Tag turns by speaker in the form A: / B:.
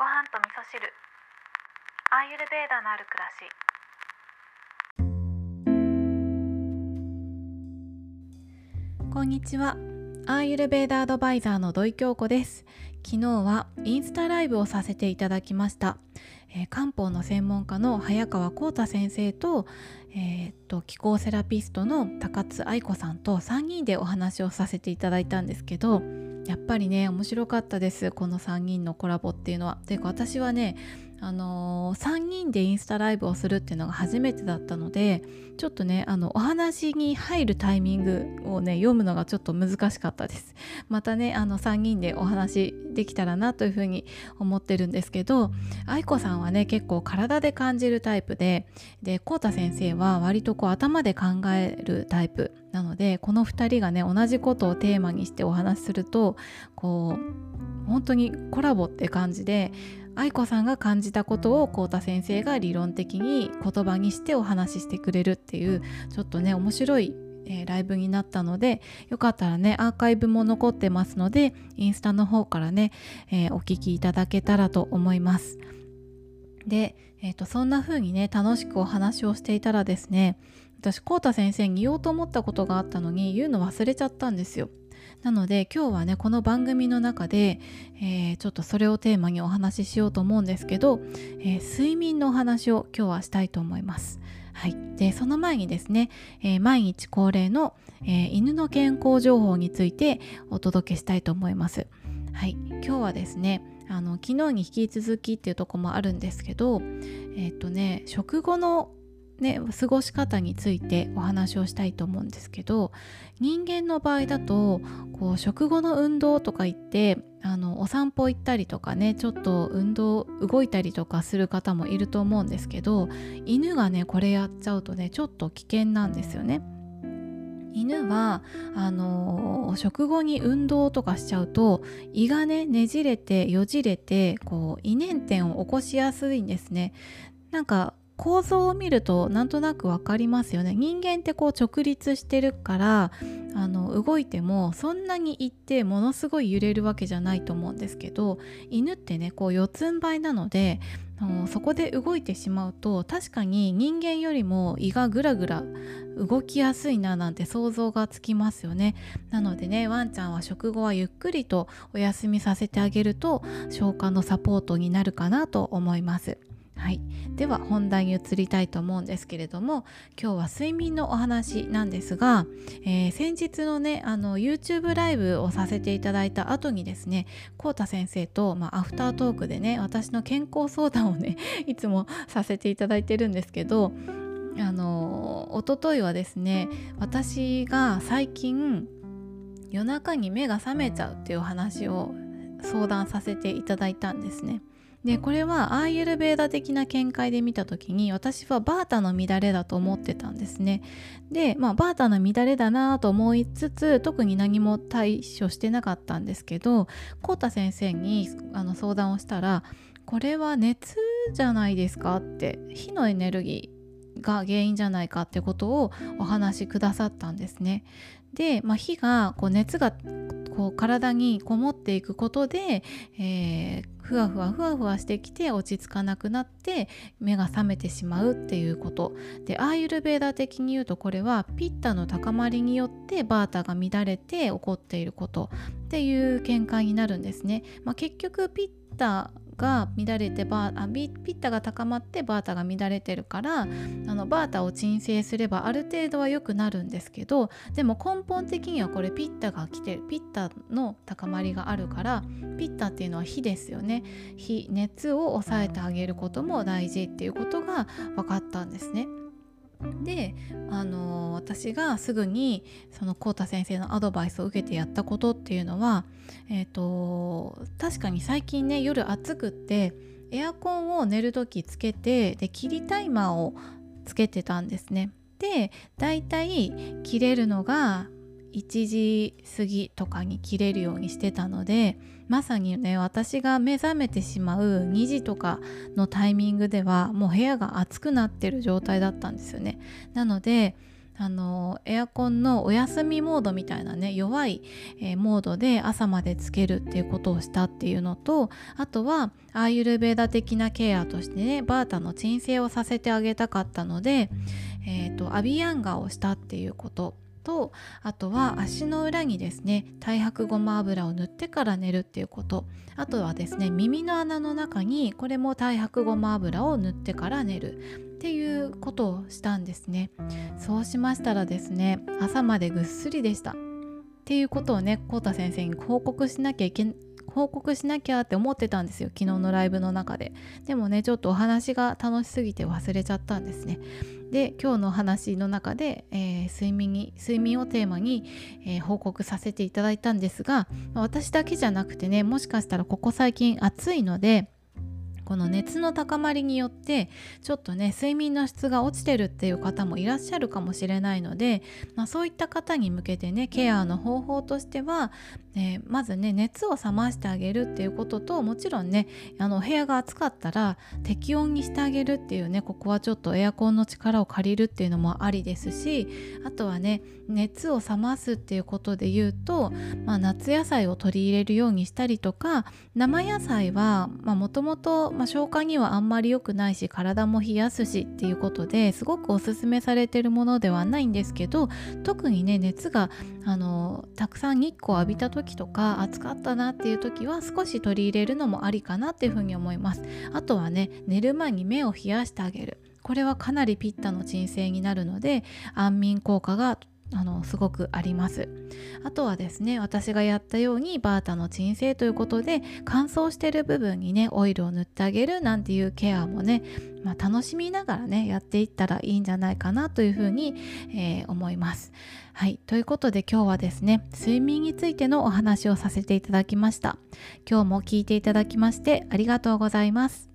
A: ご飯と味噌汁。アーユルベーダのある暮らし。
B: こんにちは。アーユルベーダアドバイザーの土井京子です。昨日はインスタライブをさせていただきました、えー、漢方の専門家の早川浩太先生と,、えー、っと気候セラピストの高津愛子さんと3人でお話をさせていただいたんですけどやっぱりね面白かったですこの3人のコラボっていうのは。というか私はねあのー、3人でインスタライブをするっていうのが初めてだったのでちょっとねあのお話に入るタイミングをね読むのがちょっと難しかったです。またねあの3人でお話できたらなというふうに思ってるんですけど愛子さんはね結構体で感じるタイプでで浩太先生は割とこう頭で考えるタイプなのでこの2人がね同じことをテーマにしてお話しするとこう本当にコラボって感じで愛子さんが感じたことを浩太先生が理論的に言葉にしてお話ししてくれるっていうちょっとね面白いえ、ライブになったのでよかったらねアーカイブも残ってますのでインスタの方からね、えー、お聞きいただけたらと思います。で、えーと、そんな風にね楽しくお話をしていたらですね私浩太先生に言おうと思ったことがあったのに言うの忘れちゃったんですよ。なので今日はねこの番組の中で、えー、ちょっとそれをテーマにお話ししようと思うんですけど、えー、睡眠のお話を今日はしたいと思います。はい、でその前にですね、えー、毎日恒例の、え犬の健康情報についてお届けしたいと思います。はい、今日はですねあの昨日に引き続きっていうとこもあるんですけどえっ、とね食後のね、過ごし方についてお話をしたいと思うんですけど人間の場合だとこう食後の運動とか言ってあのお散歩行ったりとかねちょっと運動動いたりとかする方もいると思うんですけど犬がねこれやっちゃうとねちょっと危険なんですよね。犬はあの食後に運動とかしちゃうと胃がねねじれてよじれてこう胃粘点を起こしやすいんですねなんか構造を見るとなんとなく分かりますよね。人間ってこう直立してるからあの動いてもそんなに行ってものすごい揺れるわけじゃないと思うんですけど犬ってねこう四つん這いなのでそこで動いてしまうと確かに人間よりも胃がぐらぐら動きやすいななんて想像がつきますよね。なのでねワンちゃんは食後はゆっくりとお休みさせてあげると消化のサポートになるかなと思います。はい、では本題に移りたいと思うんですけれども今日は睡眠のお話なんですが、えー、先日のねあの YouTube ライブをさせていただいた後にですね浩太先生と、まあ、アフタートークでね私の健康相談をね いつもさせていただいてるんですけどあの一昨日はですね私が最近夜中に目が覚めちゃうっていう話を相談させていただいたんですね。でこれはアーユルベーダ的な見解で見た時に私はバータの乱れだと思ってたんですね。で、まあ、バータの乱れだなと思いつつ特に何も対処してなかったんですけど浩太先生にあの相談をしたらこれは熱じゃないですかって火のエネルギーが原因じゃないかってことをお話しくださったんですね。で、まあ、火がこう熱がこう体にこもっていくことで、えー、ふわふわふわふわしてきて落ち着かなくなって目が覚めてしまうっていうこと。でアーユルベーダ的に言うとこれはピッタの高まりによってバータが乱れて起こっていること。っていう見解になるんですね。まあ、結局ピッタが乱れてバーあピッタが高まってバータが乱れてるからあのバータを鎮静すればある程度は良くなるんですけどでも根本的にはこれピッタが来てるピッタの高まりがあるからピッタっていうのは火ですよね火熱を抑えてあげることも大事っていうことが分かったんですね。で、あの、私がすぐにその浩太先生のアドバイスを受けてやったことっていうのは、えーと、確かに最近ね夜暑くってエアコンを寝る時つけてで切りタイマーをつけてたんですね。でだいたい切れるのが1時過ぎとかに切れるようにしてたのでまさにね私が目覚めてしまう2時とかのタイミングではもう部屋が暑くなってる状態だったんですよね。なのであのエアコンのお休みモードみたいなね弱い、えー、モードで朝までつけるっていうことをしたっていうのとあとはアーユルベーダ的なケアとしてねバータの鎮静をさせてあげたかったので、えーと、アビヤンガをしたっていうこと。とあとは足の裏にですね太白ごま油を塗ってから寝るっていうこと。あとはですね耳の穴の中にこれも太白ごま油を塗ってから寝る。っていうことをしたんですね。そうしましたらですね朝までぐっすりでした。っていうことをねコータ先生に報告しなきゃいけ報告しなきゃって思ってたんですよ。昨日のライブの中で。でもねちょっとお話が楽しすぎて忘れちゃったんですね。で今日の話の中で、えー、睡眠に睡眠をテーマに、えー、報告させていただいたんですが私だけじゃなくてねもしかしたらここ最近暑いのでこの熱の高まりによってちょっとね睡眠の質が落ちてるっていう方もいらっしゃるかもしれないので、まあ、そういった方に向けてねケアの方法としては、えー、まずね熱を冷ましてあげるっていうことともちろんねあの部屋が暑かったら適温にしてあげるっていうねここはちょっとエアコンの力を借りるっていうのもありですしあとはね熱を冷ますっていうことで言うと、まあ、夏野菜を取り入れるようにしたりとか生野菜はもともとまあ、消化にはあんまり良くないし体も冷やすしっていうことですごくおすすめされてるものではないんですけど特にね熱があのたくさん日光浴びた時とか暑かったなっていう時は少し取り入れるのもありかなっていうふうに思います。あとはね寝る前に目を冷やしてあげる。これはかなりピッタの鎮静になるので安眠効果があのすごくあります。あとはですね私がやったようにバータの鎮静ということで乾燥してる部分にねオイルを塗ってあげるなんていうケアもね、まあ、楽しみながらねやっていったらいいんじゃないかなというふうに、えー、思います。はい。ということで今日はですね睡眠についてのお話をさせていただきました。今日も聞いていただきましてありがとうございます。